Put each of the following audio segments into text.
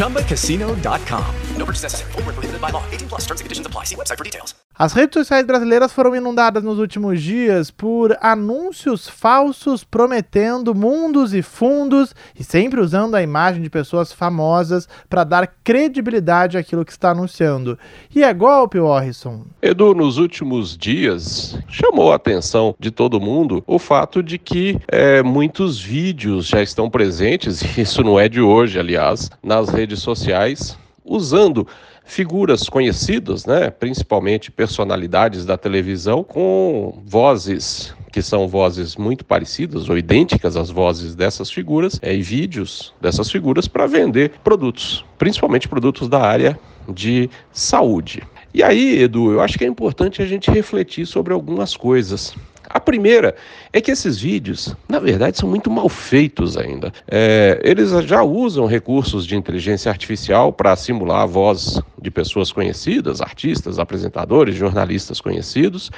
ChumbaCasino.com. No purchase necessary. Full prohibited by law. 18 plus terms and conditions apply. See website for details. As redes sociais brasileiras foram inundadas nos últimos dias por anúncios falsos prometendo mundos e fundos e sempre usando a imagem de pessoas famosas para dar credibilidade àquilo que está anunciando. E é golpe, Orrisson? Edu, nos últimos dias chamou a atenção de todo mundo o fato de que é, muitos vídeos já estão presentes, e isso não é de hoje, aliás, nas redes sociais, usando figuras conhecidas, né, principalmente personalidades da televisão, com vozes que são vozes muito parecidas ou idênticas às vozes dessas figuras, é, e vídeos dessas figuras para vender produtos, principalmente produtos da área de saúde. E aí, Edu, eu acho que é importante a gente refletir sobre algumas coisas. Primeira é que esses vídeos, na verdade, são muito mal feitos ainda. É, eles já usam recursos de inteligência artificial para simular a voz de pessoas conhecidas, artistas, apresentadores, jornalistas conhecidos.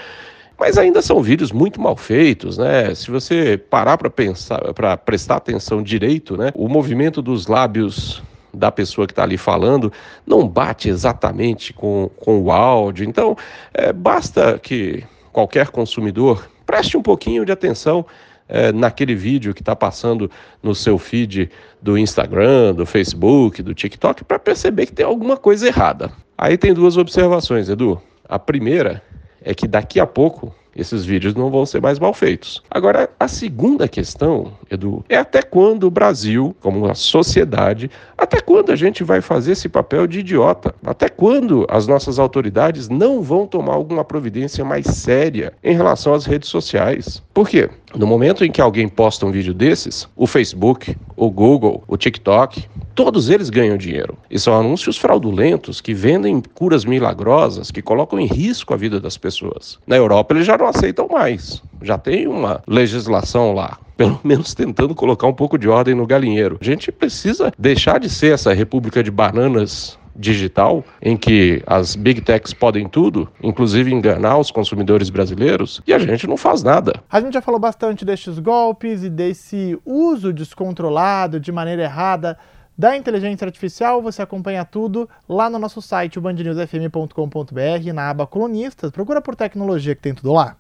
Mas ainda são vídeos muito mal feitos, né? Se você parar para pensar, para prestar atenção direito, né? O movimento dos lábios da pessoa que está ali falando não bate exatamente com, com o áudio. Então, é, basta que qualquer consumidor preste um pouquinho de atenção é, naquele vídeo que está passando no seu feed do Instagram, do Facebook, do TikTok, para perceber que tem alguma coisa errada. Aí tem duas observações, Edu. A primeira é que daqui a pouco esses vídeos não vão ser mais mal feitos. Agora, a segunda questão, Edu, é até quando o Brasil, como uma sociedade, até quando a gente vai fazer esse papel de idiota? Até quando as nossas autoridades não vão tomar alguma providência mais séria em relação às redes sociais? Por quê? No momento em que alguém posta um vídeo desses, o Facebook, o Google, o TikTok, todos eles ganham dinheiro. E são anúncios fraudulentos que vendem curas milagrosas, que colocam em risco a vida das pessoas. Na Europa eles já não aceitam mais. Já tem uma legislação lá pelo menos tentando colocar um pouco de ordem no galinheiro. A gente precisa deixar de ser essa república de bananas digital, em que as big techs podem tudo, inclusive enganar os consumidores brasileiros, e a gente não faz nada. A gente já falou bastante destes golpes e desse uso descontrolado, de maneira errada, da inteligência artificial. Você acompanha tudo lá no nosso site, bandnewsfm.com.br, na aba colunistas. Procura por tecnologia que tem tudo lá.